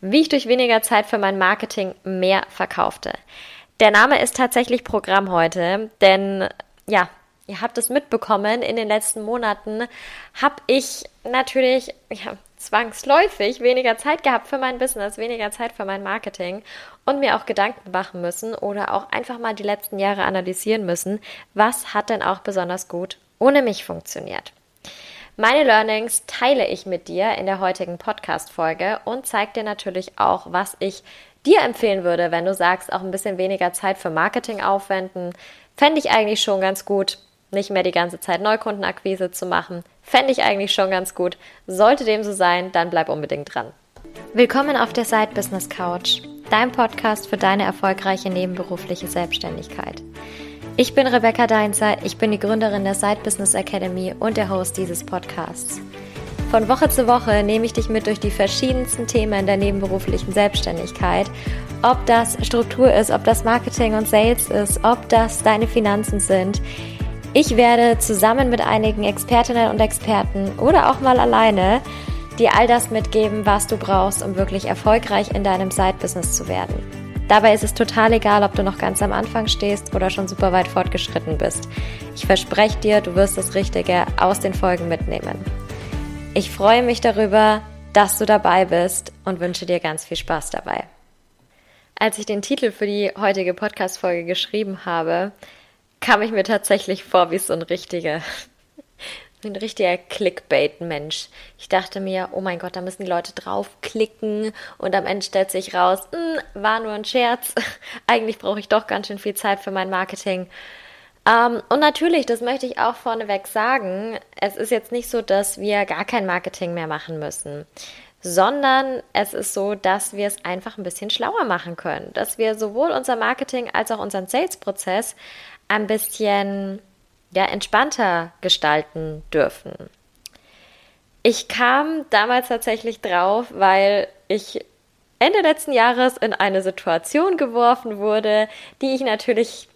wie ich durch weniger Zeit für mein Marketing mehr verkaufte. Der Name ist tatsächlich Programm heute, denn ja, ihr habt es mitbekommen, in den letzten Monaten habe ich natürlich ja, zwangsläufig weniger Zeit gehabt für mein Business, weniger Zeit für mein Marketing und mir auch Gedanken machen müssen oder auch einfach mal die letzten Jahre analysieren müssen, was hat denn auch besonders gut ohne mich funktioniert. Meine Learnings teile ich mit dir in der heutigen Podcast-Folge und zeige dir natürlich auch, was ich dir empfehlen würde, wenn du sagst, auch ein bisschen weniger Zeit für Marketing aufwenden. Fände ich eigentlich schon ganz gut, nicht mehr die ganze Zeit Neukundenakquise zu machen. Fände ich eigentlich schon ganz gut. Sollte dem so sein, dann bleib unbedingt dran. Willkommen auf der Side Business Couch, dein Podcast für deine erfolgreiche nebenberufliche Selbstständigkeit. Ich bin Rebecca Deinzer, ich bin die Gründerin der Side Business Academy und der Host dieses Podcasts. Von Woche zu Woche nehme ich dich mit durch die verschiedensten Themen der nebenberuflichen Selbstständigkeit. Ob das Struktur ist, ob das Marketing und Sales ist, ob das deine Finanzen sind. Ich werde zusammen mit einigen Expertinnen und Experten oder auch mal alleine dir all das mitgeben, was du brauchst, um wirklich erfolgreich in deinem Side-Business zu werden. Dabei ist es total egal, ob du noch ganz am Anfang stehst oder schon super weit fortgeschritten bist. Ich verspreche dir, du wirst das Richtige aus den Folgen mitnehmen. Ich freue mich darüber, dass du dabei bist und wünsche dir ganz viel Spaß dabei. Als ich den Titel für die heutige Podcast-Folge geschrieben habe, kam ich mir tatsächlich vor wie so ein richtiger ein richtiger Clickbait-Mensch. Ich dachte mir, oh mein Gott, da müssen die Leute draufklicken und am Ende stellt sich raus, hm, war nur ein Scherz. Eigentlich brauche ich doch ganz schön viel Zeit für mein Marketing. Ähm, und natürlich, das möchte ich auch vorneweg sagen, es ist jetzt nicht so, dass wir gar kein Marketing mehr machen müssen sondern es ist so, dass wir es einfach ein bisschen schlauer machen können, dass wir sowohl unser Marketing als auch unseren Sales-Prozess ein bisschen ja, entspannter gestalten dürfen. Ich kam damals tatsächlich drauf, weil ich Ende letzten Jahres in eine Situation geworfen wurde, die ich natürlich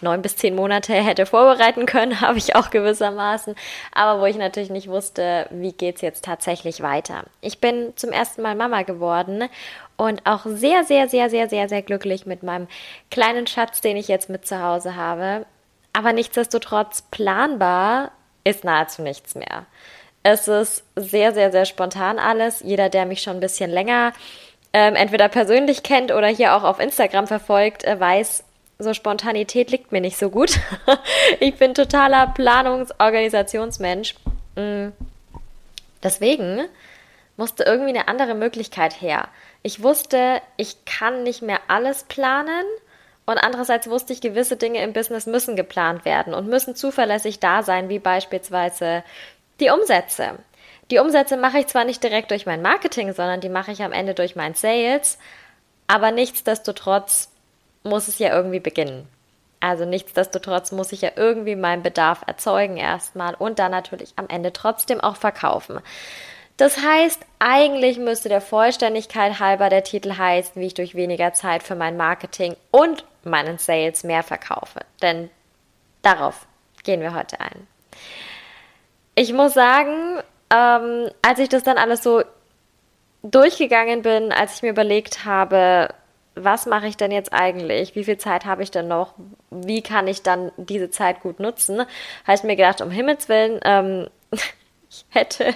neun bis zehn Monate hätte vorbereiten können, habe ich auch gewissermaßen, aber wo ich natürlich nicht wusste, wie geht es jetzt tatsächlich weiter. Ich bin zum ersten Mal Mama geworden und auch sehr, sehr, sehr, sehr, sehr, sehr glücklich mit meinem kleinen Schatz, den ich jetzt mit zu Hause habe. Aber nichtsdestotrotz planbar ist nahezu nichts mehr. Es ist sehr, sehr, sehr spontan alles. Jeder, der mich schon ein bisschen länger ähm, entweder persönlich kennt oder hier auch auf Instagram verfolgt, äh, weiß, so Spontanität liegt mir nicht so gut. ich bin totaler Planungs-Organisationsmensch. Mm. Deswegen musste irgendwie eine andere Möglichkeit her. Ich wusste, ich kann nicht mehr alles planen und andererseits wusste ich, gewisse Dinge im Business müssen geplant werden und müssen zuverlässig da sein, wie beispielsweise die Umsätze. Die Umsätze mache ich zwar nicht direkt durch mein Marketing, sondern die mache ich am Ende durch mein Sales, aber nichtsdestotrotz muss es ja irgendwie beginnen. Also nichtsdestotrotz muss ich ja irgendwie meinen Bedarf erzeugen erstmal und dann natürlich am Ende trotzdem auch verkaufen. Das heißt, eigentlich müsste der Vollständigkeit halber der Titel heißen, wie ich durch weniger Zeit für mein Marketing und meinen Sales mehr verkaufe. Denn darauf gehen wir heute ein. Ich muss sagen, ähm, als ich das dann alles so durchgegangen bin, als ich mir überlegt habe, was mache ich denn jetzt eigentlich? Wie viel Zeit habe ich denn noch? Wie kann ich dann diese Zeit gut nutzen? Habe ich mir gedacht, um Himmels Willen, ähm, ich hätte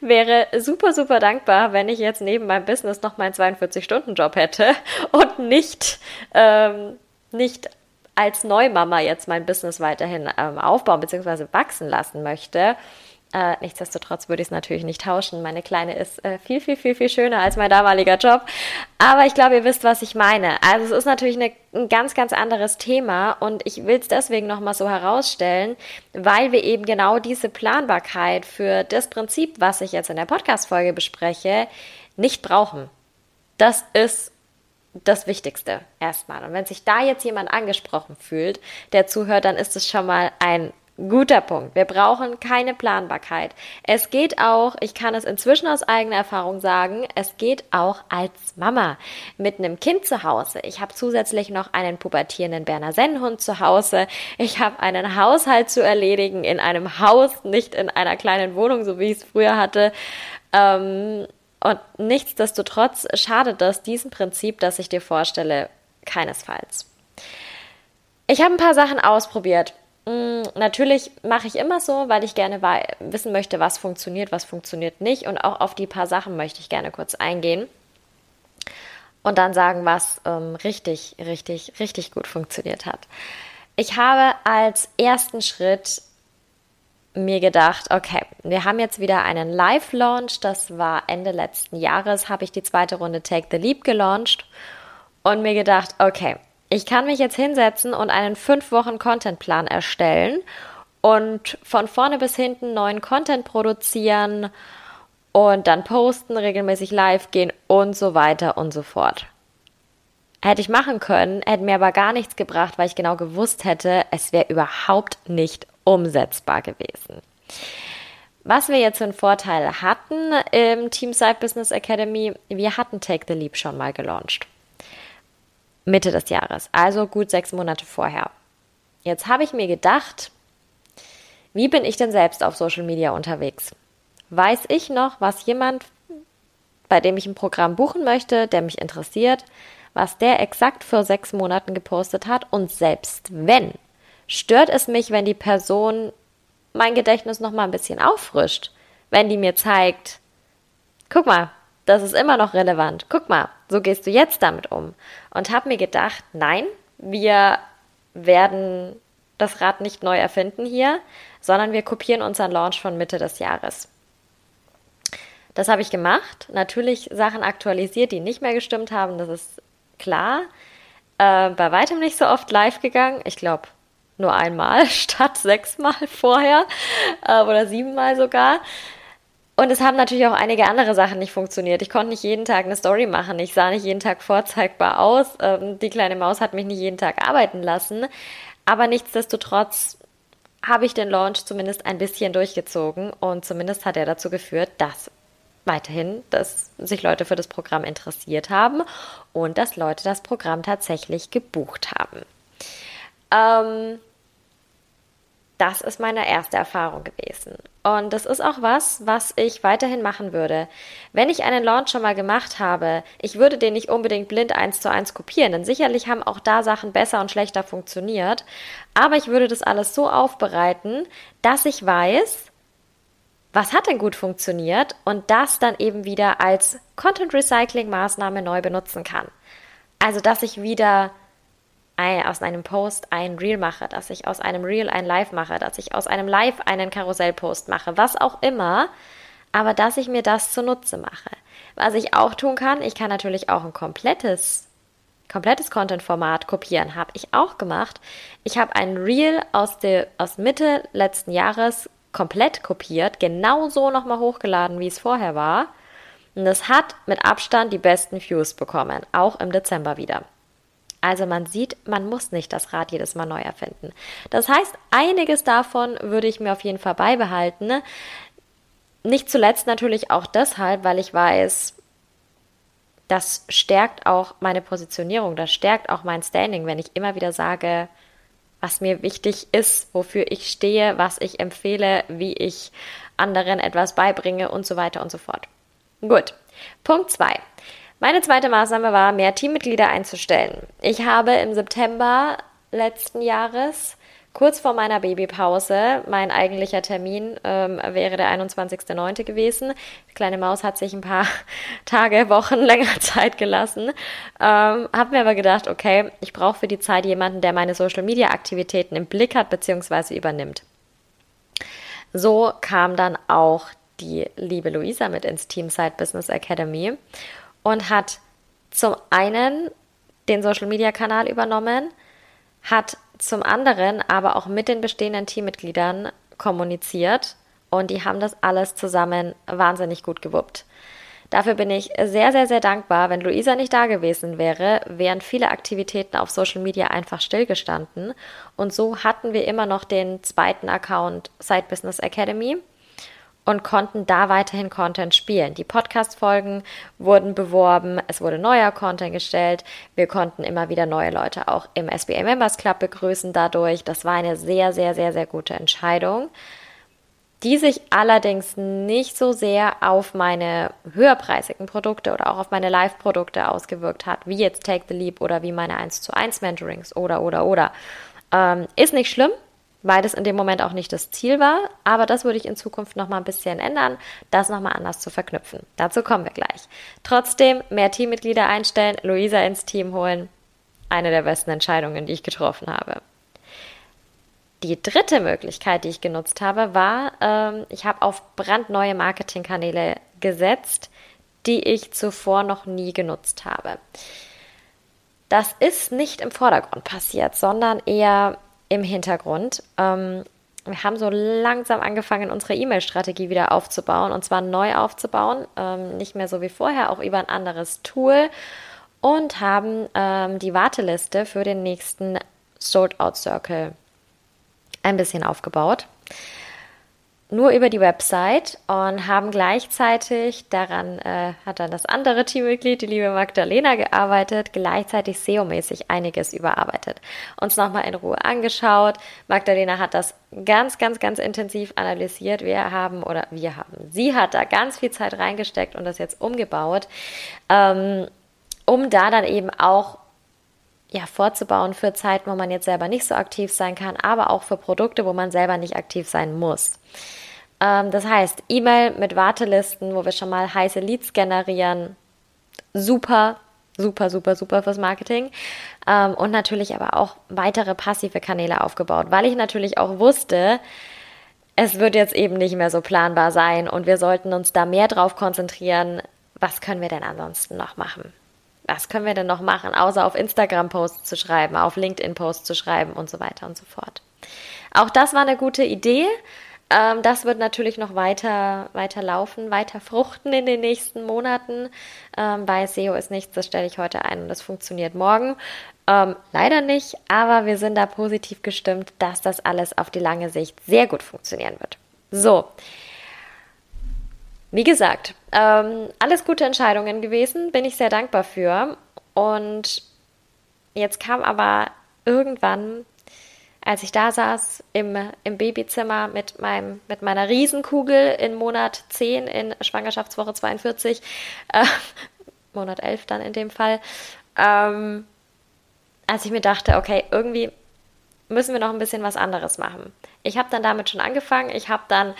wäre super, super dankbar, wenn ich jetzt neben meinem Business noch meinen 42-Stunden-Job hätte und nicht, ähm, nicht als Neumama jetzt mein Business weiterhin ähm, aufbauen bzw. wachsen lassen möchte. Äh, nichtsdestotrotz würde ich es natürlich nicht tauschen. Meine Kleine ist äh, viel, viel, viel, viel schöner als mein damaliger Job. Aber ich glaube, ihr wisst, was ich meine. Also es ist natürlich eine, ein ganz, ganz anderes Thema und ich will es deswegen nochmal so herausstellen, weil wir eben genau diese Planbarkeit für das Prinzip, was ich jetzt in der Podcast-Folge bespreche, nicht brauchen. Das ist das Wichtigste erstmal. Und wenn sich da jetzt jemand angesprochen fühlt, der zuhört, dann ist es schon mal ein Guter Punkt. Wir brauchen keine Planbarkeit. Es geht auch, ich kann es inzwischen aus eigener Erfahrung sagen, es geht auch als Mama mit einem Kind zu Hause. Ich habe zusätzlich noch einen pubertierenden Berner Sennenhund zu Hause. Ich habe einen Haushalt zu erledigen in einem Haus, nicht in einer kleinen Wohnung, so wie ich es früher hatte. Ähm, Und nichtsdestotrotz schadet das diesem Prinzip, das ich dir vorstelle, keinesfalls. Ich habe ein paar Sachen ausprobiert. Mm, natürlich mache ich immer so, weil ich gerne wissen möchte, was funktioniert, was funktioniert nicht. Und auch auf die paar Sachen möchte ich gerne kurz eingehen. Und dann sagen, was ähm, richtig, richtig, richtig gut funktioniert hat. Ich habe als ersten Schritt mir gedacht, okay, wir haben jetzt wieder einen Live-Launch. Das war Ende letzten Jahres, habe ich die zweite Runde Take the Leap gelauncht und mir gedacht, okay, ich kann mich jetzt hinsetzen und einen fünf Wochen Contentplan erstellen und von vorne bis hinten neuen Content produzieren und dann posten, regelmäßig live gehen und so weiter und so fort. Hätte ich machen können, hätte mir aber gar nichts gebracht, weil ich genau gewusst hätte, es wäre überhaupt nicht umsetzbar gewesen. Was wir jetzt für einen Vorteil hatten im Team Side Business Academy, wir hatten Take the Leap schon mal gelauncht. Mitte des Jahres, also gut sechs Monate vorher. Jetzt habe ich mir gedacht, wie bin ich denn selbst auf Social Media unterwegs? Weiß ich noch, was jemand, bei dem ich ein Programm buchen möchte, der mich interessiert, was der exakt vor sechs Monaten gepostet hat? Und selbst wenn, stört es mich, wenn die Person mein Gedächtnis noch mal ein bisschen auffrischt, wenn die mir zeigt, guck mal, das ist immer noch relevant. Guck mal, so gehst du jetzt damit um. Und habe mir gedacht, nein, wir werden das Rad nicht neu erfinden hier, sondern wir kopieren unseren Launch von Mitte des Jahres. Das habe ich gemacht. Natürlich Sachen aktualisiert, die nicht mehr gestimmt haben, das ist klar. Äh, bei weitem nicht so oft live gegangen. Ich glaube, nur einmal statt sechsmal vorher äh, oder siebenmal sogar. Und es haben natürlich auch einige andere Sachen nicht funktioniert. Ich konnte nicht jeden Tag eine Story machen. Ich sah nicht jeden Tag vorzeigbar aus. Ähm, die kleine Maus hat mich nicht jeden Tag arbeiten lassen. Aber nichtsdestotrotz habe ich den Launch zumindest ein bisschen durchgezogen und zumindest hat er dazu geführt, dass weiterhin, dass sich Leute für das Programm interessiert haben und dass Leute das Programm tatsächlich gebucht haben. Ähm, das ist meine erste Erfahrung gewesen. Und das ist auch was, was ich weiterhin machen würde. Wenn ich einen Launch schon mal gemacht habe, ich würde den nicht unbedingt blind eins zu eins kopieren, denn sicherlich haben auch da Sachen besser und schlechter funktioniert. Aber ich würde das alles so aufbereiten, dass ich weiß, was hat denn gut funktioniert und das dann eben wieder als Content Recycling Maßnahme neu benutzen kann. Also, dass ich wieder ein, aus einem Post ein Reel mache, dass ich aus einem Reel ein Live mache, dass ich aus einem Live einen Karussellpost mache, was auch immer, aber dass ich mir das zunutze mache. Was ich auch tun kann, ich kann natürlich auch ein komplettes komplettes Content-Format kopieren, habe ich auch gemacht. Ich habe ein Reel aus, der, aus Mitte letzten Jahres komplett kopiert, genauso nochmal hochgeladen, wie es vorher war. Und es hat mit Abstand die besten Views bekommen, auch im Dezember wieder. Also man sieht, man muss nicht das Rad jedes Mal neu erfinden. Das heißt, einiges davon würde ich mir auf jeden Fall beibehalten. Nicht zuletzt natürlich auch deshalb, weil ich weiß, das stärkt auch meine Positionierung, das stärkt auch mein Standing, wenn ich immer wieder sage, was mir wichtig ist, wofür ich stehe, was ich empfehle, wie ich anderen etwas beibringe und so weiter und so fort. Gut. Punkt 2. Meine zweite Maßnahme war, mehr Teammitglieder einzustellen. Ich habe im September letzten Jahres, kurz vor meiner Babypause, mein eigentlicher Termin ähm, wäre der 21.09. gewesen. Die kleine Maus hat sich ein paar Tage, Wochen länger Zeit gelassen. Ähm, habe mir aber gedacht, okay, ich brauche für die Zeit jemanden, der meine Social-Media-Aktivitäten im Blick hat bzw. übernimmt. So kam dann auch die liebe Luisa mit ins Teamside Business Academy und hat zum einen den Social Media Kanal übernommen, hat zum anderen aber auch mit den bestehenden Teammitgliedern kommuniziert und die haben das alles zusammen wahnsinnig gut gewuppt. Dafür bin ich sehr, sehr, sehr dankbar. Wenn Luisa nicht da gewesen wäre, wären viele Aktivitäten auf Social Media einfach stillgestanden. Und so hatten wir immer noch den zweiten Account Side Business Academy und konnten da weiterhin Content spielen. Die Podcast-Folgen wurden beworben, es wurde neuer Content gestellt, wir konnten immer wieder neue Leute auch im SBA Members Club begrüßen dadurch. Das war eine sehr, sehr, sehr, sehr gute Entscheidung. die sich allerdings nicht so sehr auf meine höherpreisigen Produkte oder auch auf meine Live-Produkte ausgewirkt hat, wie jetzt Take the Leap oder wie meine 1 zu 1 Mentorings oder, oder, oder. Ähm, ist nicht schlimm, weil das in dem Moment auch nicht das Ziel war, aber das würde ich in Zukunft nochmal ein bisschen ändern, das nochmal anders zu verknüpfen. Dazu kommen wir gleich. Trotzdem mehr Teammitglieder einstellen, Luisa ins Team holen, eine der besten Entscheidungen, die ich getroffen habe. Die dritte Möglichkeit, die ich genutzt habe, war, ähm, ich habe auf brandneue Marketingkanäle gesetzt, die ich zuvor noch nie genutzt habe. Das ist nicht im Vordergrund passiert, sondern eher im Hintergrund. Ähm, wir haben so langsam angefangen, unsere E-Mail-Strategie wieder aufzubauen und zwar neu aufzubauen, ähm, nicht mehr so wie vorher, auch über ein anderes Tool und haben ähm, die Warteliste für den nächsten Sold Out Circle ein bisschen aufgebaut. Nur über die Website und haben gleichzeitig, daran äh, hat dann das andere Teammitglied, die liebe Magdalena, gearbeitet, gleichzeitig SEO-mäßig einiges überarbeitet. Uns nochmal in Ruhe angeschaut. Magdalena hat das ganz, ganz, ganz intensiv analysiert. Wir haben, oder wir haben, sie hat da ganz viel Zeit reingesteckt und das jetzt umgebaut, ähm, um da dann eben auch ja, vorzubauen für Zeiten, wo man jetzt selber nicht so aktiv sein kann, aber auch für Produkte, wo man selber nicht aktiv sein muss. Ähm, das heißt, E-Mail mit Wartelisten, wo wir schon mal heiße Leads generieren, super, super, super, super fürs Marketing. Ähm, und natürlich aber auch weitere passive Kanäle aufgebaut, weil ich natürlich auch wusste, es wird jetzt eben nicht mehr so planbar sein und wir sollten uns da mehr drauf konzentrieren, was können wir denn ansonsten noch machen was können wir denn noch machen, außer auf Instagram-Posts zu schreiben, auf LinkedIn-Posts zu schreiben und so weiter und so fort. Auch das war eine gute Idee. Ähm, das wird natürlich noch weiter, weiter laufen, weiter fruchten in den nächsten Monaten. Ähm, bei SEO ist nichts, das stelle ich heute ein und das funktioniert morgen. Ähm, leider nicht, aber wir sind da positiv gestimmt, dass das alles auf die lange Sicht sehr gut funktionieren wird. So, wie gesagt, ähm, alles gute Entscheidungen gewesen, bin ich sehr dankbar für. Und jetzt kam aber irgendwann, als ich da saß im, im Babyzimmer mit, meinem, mit meiner Riesenkugel in Monat 10 in Schwangerschaftswoche 42, äh, Monat 11 dann in dem Fall, ähm, als ich mir dachte, okay, irgendwie müssen wir noch ein bisschen was anderes machen. Ich habe dann damit schon angefangen. Ich habe dann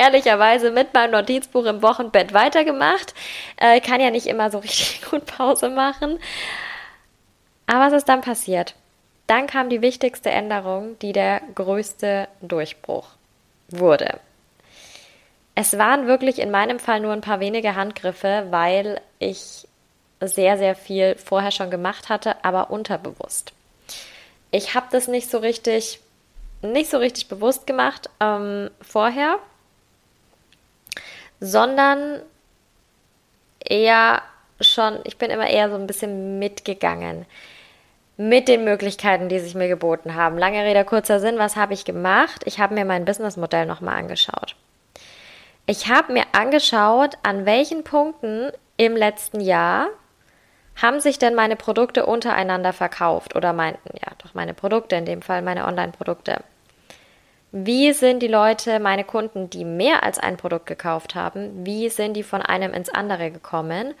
ehrlicherweise mit meinem Notizbuch im Wochenbett weitergemacht. Äh, kann ja nicht immer so richtig gut Pause machen. Aber was ist dann passiert? Dann kam die wichtigste Änderung, die der größte Durchbruch wurde. Es waren wirklich in meinem Fall nur ein paar wenige Handgriffe, weil ich sehr, sehr viel vorher schon gemacht hatte, aber unterbewusst. Ich habe das nicht so richtig, nicht so richtig bewusst gemacht ähm, vorher sondern eher schon, ich bin immer eher so ein bisschen mitgegangen mit den Möglichkeiten, die sich mir geboten haben. Lange Rede, kurzer Sinn, was habe ich gemacht? Ich habe mir mein Businessmodell nochmal angeschaut. Ich habe mir angeschaut, an welchen Punkten im letzten Jahr haben sich denn meine Produkte untereinander verkauft oder meinten, ja, doch meine Produkte, in dem Fall meine Online-Produkte. Wie sind die Leute, meine Kunden, die mehr als ein Produkt gekauft haben, wie sind die von einem ins andere gekommen?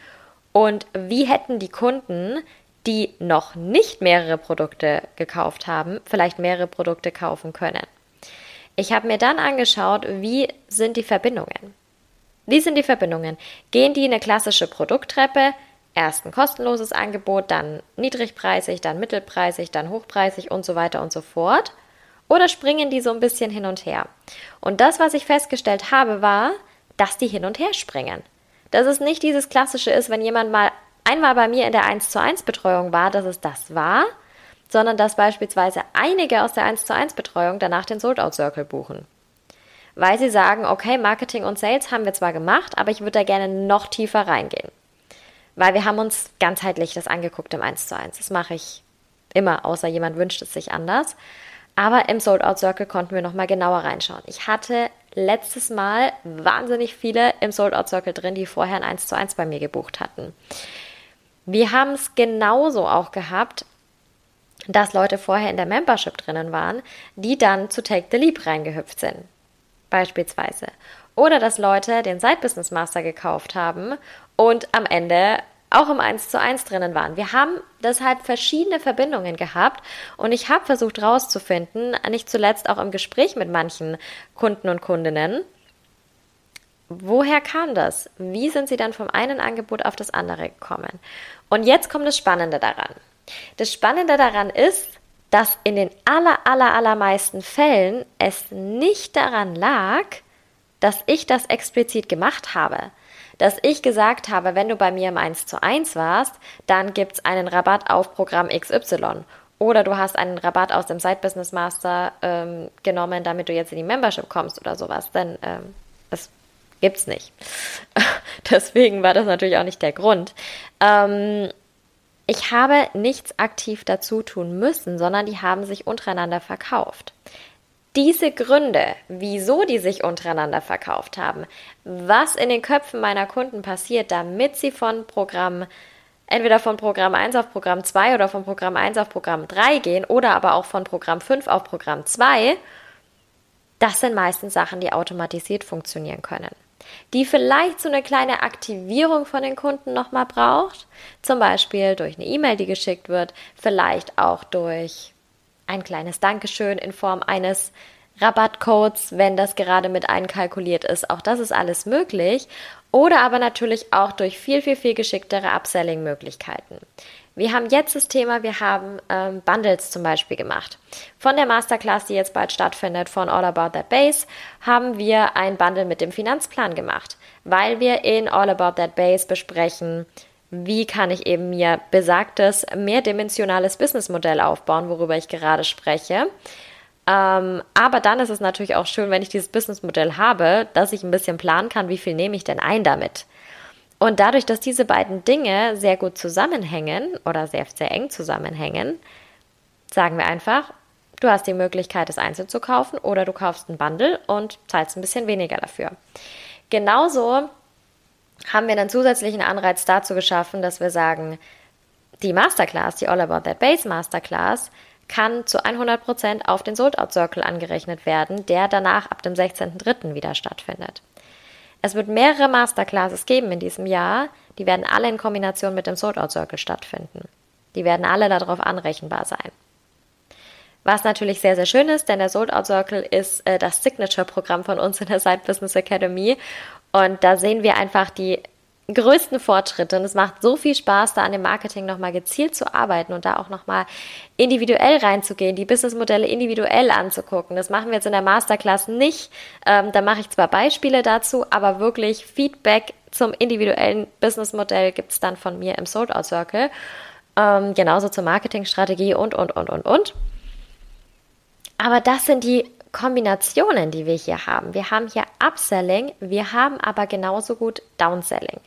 Und wie hätten die Kunden, die noch nicht mehrere Produkte gekauft haben, vielleicht mehrere Produkte kaufen können? Ich habe mir dann angeschaut, wie sind die Verbindungen? Wie sind die Verbindungen? Gehen die eine klassische Produkttreppe? Erst ein kostenloses Angebot, dann niedrigpreisig, dann mittelpreisig, dann hochpreisig und so weiter und so fort. Oder springen die so ein bisschen hin und her? Und das, was ich festgestellt habe, war, dass die hin und her springen. Dass es nicht dieses klassische ist, wenn jemand mal einmal bei mir in der 1 zu 1 Betreuung war, dass es das war, sondern dass beispielsweise einige aus der 1 zu 1 Betreuung danach den Sold Out Circle buchen. Weil sie sagen, okay, Marketing und Sales haben wir zwar gemacht, aber ich würde da gerne noch tiefer reingehen. Weil wir haben uns ganzheitlich das angeguckt im 1 zu 1. Das mache ich immer, außer jemand wünscht es sich anders. Aber im Sold Out Circle konnten wir nochmal genauer reinschauen. Ich hatte letztes Mal wahnsinnig viele im Sold Out Circle drin, die vorher ein 1 zu 1 bei mir gebucht hatten. Wir haben es genauso auch gehabt, dass Leute vorher in der Membership drinnen waren, die dann zu Take the Leap reingehüpft sind. beispielsweise. Oder dass Leute den Side Business Master gekauft haben und am Ende auch im 1 zu 1 drinnen waren. Wir haben deshalb verschiedene Verbindungen gehabt und ich habe versucht herauszufinden, nicht zuletzt auch im Gespräch mit manchen Kunden und Kundinnen, woher kam das? Wie sind sie dann vom einen Angebot auf das andere gekommen? Und jetzt kommt das Spannende daran. Das Spannende daran ist, dass in den aller, aller, allermeisten Fällen es nicht daran lag, dass ich das explizit gemacht habe, dass ich gesagt habe, wenn du bei mir im 1 zu 1 warst, dann gibt es einen Rabatt auf Programm XY. Oder du hast einen Rabatt aus dem Side Business Master ähm, genommen, damit du jetzt in die Membership kommst oder sowas. Denn ähm, das gibt's nicht. Deswegen war das natürlich auch nicht der Grund. Ähm, ich habe nichts aktiv dazu tun müssen, sondern die haben sich untereinander verkauft diese Gründe, wieso die sich untereinander verkauft haben, was in den Köpfen meiner Kunden passiert, damit sie von Programm entweder von Programm 1 auf Programm 2 oder von Programm 1 auf Programm 3 gehen oder aber auch von Programm 5 auf Programm 2, das sind meistens Sachen, die automatisiert funktionieren können. Die vielleicht so eine kleine Aktivierung von den Kunden nochmal braucht, zum Beispiel durch eine E-Mail, die geschickt wird, vielleicht auch durch ein kleines Dankeschön in Form eines Rabattcodes, wenn das gerade mit einkalkuliert ist. Auch das ist alles möglich. Oder aber natürlich auch durch viel, viel, viel geschicktere Upselling-Möglichkeiten. Wir haben jetzt das Thema, wir haben ähm, Bundles zum Beispiel gemacht. Von der Masterclass, die jetzt bald stattfindet, von All About That Base, haben wir ein Bundle mit dem Finanzplan gemacht, weil wir in All About That Base besprechen, wie kann ich eben mir besagtes mehrdimensionales Businessmodell aufbauen, worüber ich gerade spreche. Ähm, aber dann ist es natürlich auch schön, wenn ich dieses Businessmodell habe, dass ich ein bisschen planen kann, wie viel nehme ich denn ein damit. Und dadurch, dass diese beiden Dinge sehr gut zusammenhängen oder sehr, sehr eng zusammenhängen, sagen wir einfach, du hast die Möglichkeit, es einzeln zu kaufen oder du kaufst ein Bundle und zahlst ein bisschen weniger dafür. Genauso haben wir einen zusätzlichen Anreiz dazu geschaffen, dass wir sagen, die Masterclass, die All About That Base Masterclass, kann zu 100% auf den Sold Out Circle angerechnet werden, der danach ab dem 16.03. wieder stattfindet. Es wird mehrere Masterclasses geben in diesem Jahr, die werden alle in Kombination mit dem Sold Out Circle stattfinden. Die werden alle darauf anrechenbar sein. Was natürlich sehr, sehr schön ist, denn der Sold Out Circle ist äh, das Signature-Programm von uns in der Side Business Academy und da sehen wir einfach die größten Fortschritte und es macht so viel Spaß, da an dem Marketing nochmal gezielt zu arbeiten und da auch nochmal individuell reinzugehen, die Businessmodelle individuell anzugucken. Das machen wir jetzt in der Masterclass nicht. Ähm, da mache ich zwar Beispiele dazu, aber wirklich Feedback zum individuellen Businessmodell gibt es dann von mir im Sold Out Circle. Ähm, genauso zur Marketingstrategie und, und, und, und, und. Aber das sind die Kombinationen, die wir hier haben. Wir haben hier Upselling, wir haben aber genauso gut Downselling.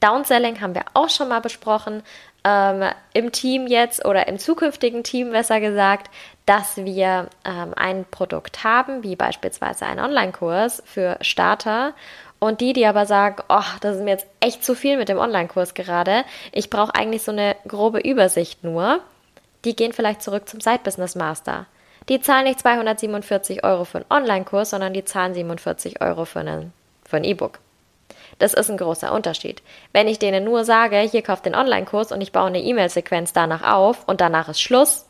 Downselling haben wir auch schon mal besprochen ähm, im Team jetzt oder im zukünftigen Team besser gesagt, dass wir ähm, ein Produkt haben, wie beispielsweise ein Online-Kurs für Starter und die, die aber sagen, oh, das ist mir jetzt echt zu viel mit dem Online-Kurs gerade, ich brauche eigentlich so eine grobe Übersicht nur, die gehen vielleicht zurück zum Side Business Master. Die zahlen nicht 247 Euro für einen Online-Kurs, sondern die zahlen 47 Euro für, einen, für ein E-Book. Das ist ein großer Unterschied. Wenn ich denen nur sage, hier kauft den Online-Kurs und ich baue eine E-Mail-Sequenz danach auf und danach ist Schluss,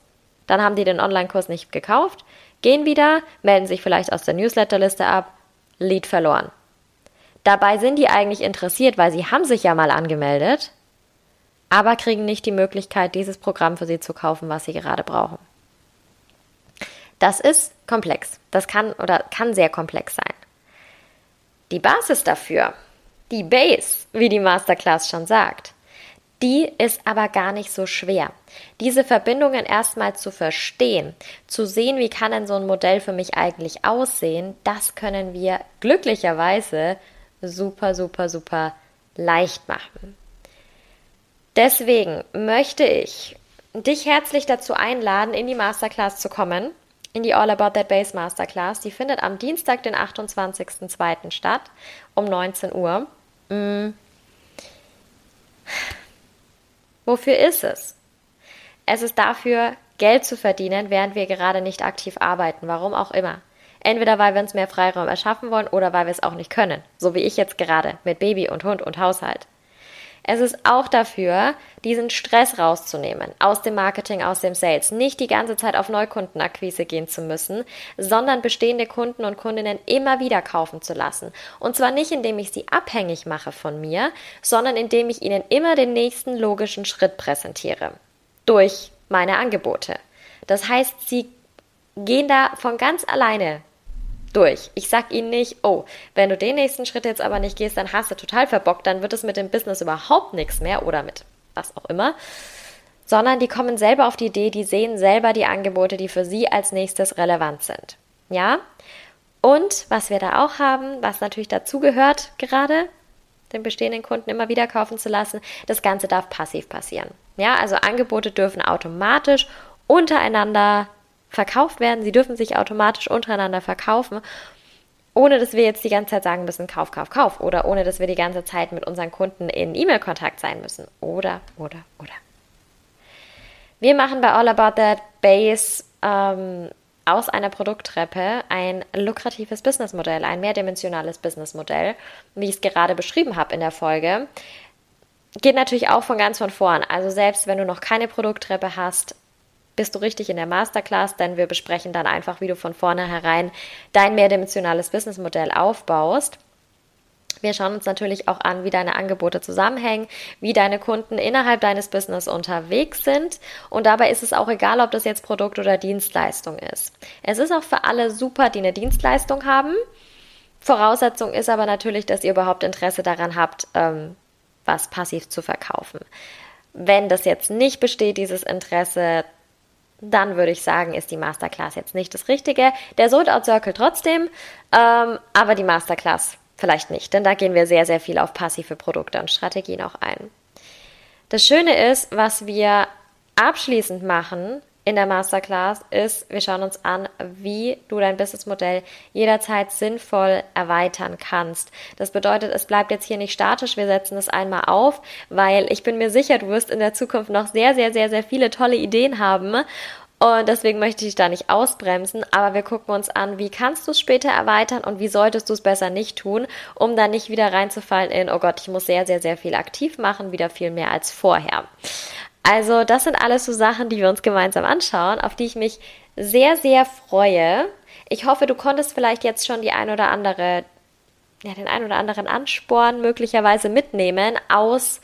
dann haben die den Online-Kurs nicht gekauft, gehen wieder, melden sich vielleicht aus der Newsletterliste ab, Lead verloren. Dabei sind die eigentlich interessiert, weil sie haben sich ja mal angemeldet, aber kriegen nicht die Möglichkeit, dieses Programm für sie zu kaufen, was sie gerade brauchen. Das ist komplex. Das kann oder kann sehr komplex sein. Die Basis dafür, die Base, wie die Masterclass schon sagt, die ist aber gar nicht so schwer. Diese Verbindungen erstmal zu verstehen, zu sehen, wie kann denn so ein Modell für mich eigentlich aussehen, das können wir glücklicherweise super, super, super leicht machen. Deswegen möchte ich dich herzlich dazu einladen, in die Masterclass zu kommen in die All About That Bass Masterclass. Die findet am Dienstag, den 28.02. statt, um 19 Uhr. Mhm. Wofür ist es? Es ist dafür, Geld zu verdienen, während wir gerade nicht aktiv arbeiten, warum auch immer. Entweder weil wir uns mehr Freiraum erschaffen wollen oder weil wir es auch nicht können. So wie ich jetzt gerade mit Baby und Hund und Haushalt. Es ist auch dafür, diesen Stress rauszunehmen aus dem Marketing, aus dem Sales. Nicht die ganze Zeit auf Neukundenakquise gehen zu müssen, sondern bestehende Kunden und Kundinnen immer wieder kaufen zu lassen. Und zwar nicht, indem ich sie abhängig mache von mir, sondern indem ich ihnen immer den nächsten logischen Schritt präsentiere. Durch meine Angebote. Das heißt, sie gehen da von ganz alleine durch. Ich sag ihnen nicht, oh, wenn du den nächsten Schritt jetzt aber nicht gehst, dann hast du total verbockt, dann wird es mit dem Business überhaupt nichts mehr oder mit was auch immer. Sondern die kommen selber auf die Idee, die sehen selber die Angebote, die für sie als nächstes relevant sind. Ja? Und was wir da auch haben, was natürlich dazugehört, gerade den bestehenden Kunden immer wieder kaufen zu lassen, das Ganze darf passiv passieren. Ja, also Angebote dürfen automatisch untereinander verkauft werden. Sie dürfen sich automatisch untereinander verkaufen, ohne dass wir jetzt die ganze Zeit sagen müssen, Kauf, Kauf, Kauf. Oder ohne dass wir die ganze Zeit mit unseren Kunden in E-Mail-Kontakt sein müssen. Oder, oder, oder. Wir machen bei All About That Base ähm, aus einer Produkttreppe ein lukratives Businessmodell, ein mehrdimensionales Businessmodell, wie ich es gerade beschrieben habe in der Folge. Geht natürlich auch von ganz von vorn. Also selbst wenn du noch keine Produkttreppe hast, bist du richtig in der Masterclass, denn wir besprechen dann einfach, wie du von vornherein dein mehrdimensionales Businessmodell aufbaust. Wir schauen uns natürlich auch an, wie deine Angebote zusammenhängen, wie deine Kunden innerhalb deines Business unterwegs sind. Und dabei ist es auch egal, ob das jetzt Produkt oder Dienstleistung ist. Es ist auch für alle super, die eine Dienstleistung haben. Voraussetzung ist aber natürlich, dass ihr überhaupt Interesse daran habt, ähm, was passiv zu verkaufen. Wenn das jetzt nicht besteht, dieses Interesse, dann würde ich sagen, ist die Masterclass jetzt nicht das Richtige. Der Sold Out Circle trotzdem, ähm, aber die Masterclass vielleicht nicht, denn da gehen wir sehr, sehr viel auf passive Produkte und Strategien auch ein. Das Schöne ist, was wir abschließend machen, in der Masterclass ist, wir schauen uns an, wie du dein Businessmodell jederzeit sinnvoll erweitern kannst. Das bedeutet, es bleibt jetzt hier nicht statisch, wir setzen es einmal auf, weil ich bin mir sicher, du wirst in der Zukunft noch sehr, sehr, sehr, sehr viele tolle Ideen haben. Und deswegen möchte ich da nicht ausbremsen, aber wir gucken uns an, wie kannst du es später erweitern und wie solltest du es besser nicht tun, um dann nicht wieder reinzufallen in, oh Gott, ich muss sehr, sehr, sehr viel aktiv machen, wieder viel mehr als vorher. Also das sind alles so Sachen, die wir uns gemeinsam anschauen, auf die ich mich sehr, sehr freue. Ich hoffe, du konntest vielleicht jetzt schon die ein oder andere, ja, den ein oder anderen Ansporn möglicherweise mitnehmen aus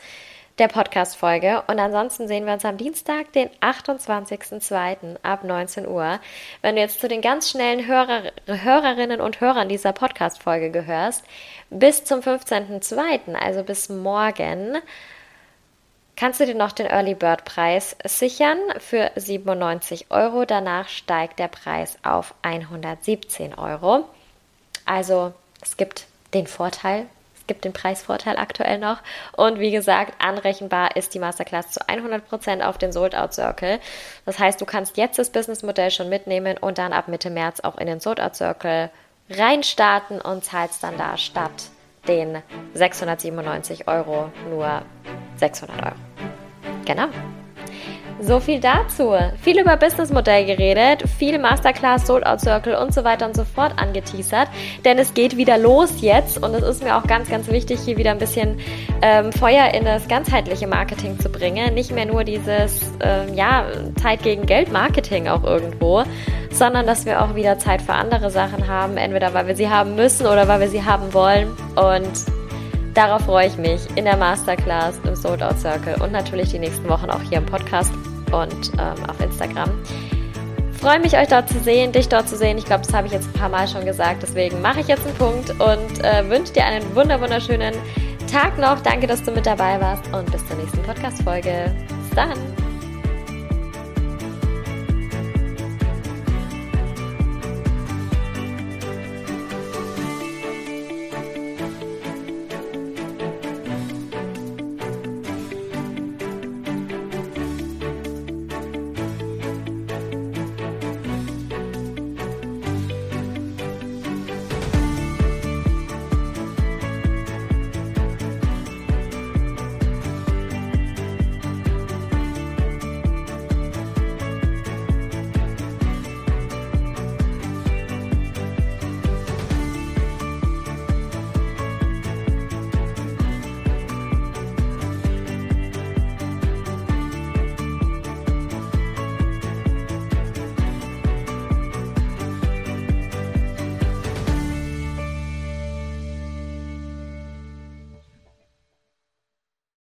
der Podcast-Folge. Und ansonsten sehen wir uns am Dienstag, den 28.02. ab 19 Uhr. Wenn du jetzt zu den ganz schnellen Hörer, Hörerinnen und Hörern dieser Podcast-Folge gehörst, bis zum 15.02., also bis morgen, kannst du dir noch den Early Bird Preis sichern für 97 Euro. Danach steigt der Preis auf 117 Euro. Also es gibt den Vorteil, es gibt den Preisvorteil aktuell noch. Und wie gesagt, anrechenbar ist die Masterclass zu 100% auf den Sold Out Circle. Das heißt, du kannst jetzt das Businessmodell schon mitnehmen und dann ab Mitte März auch in den Sold Out Circle reinstarten und zahlst dann da statt den 697 Euro nur 600 Euro. Genau. So viel dazu. Viel über Businessmodell geredet, viel Masterclass, Sold-Out Circle und so weiter und so fort angeteasert. Denn es geht wieder los jetzt und es ist mir auch ganz, ganz wichtig, hier wieder ein bisschen ähm, Feuer in das ganzheitliche Marketing zu bringen. Nicht mehr nur dieses, ähm, ja, Zeit gegen Geld Marketing auch irgendwo, sondern dass wir auch wieder Zeit für andere Sachen haben. Entweder weil wir sie haben müssen oder weil wir sie haben wollen. Und Darauf freue ich mich in der Masterclass im Sold Out Circle und natürlich die nächsten Wochen auch hier im Podcast und ähm, auf Instagram. Freue mich, euch dort zu sehen, dich dort zu sehen. Ich glaube, das habe ich jetzt ein paar Mal schon gesagt. Deswegen mache ich jetzt einen Punkt und äh, wünsche dir einen wunderschönen Tag noch. Danke, dass du mit dabei warst und bis zur nächsten Podcast-Folge. Bis dann.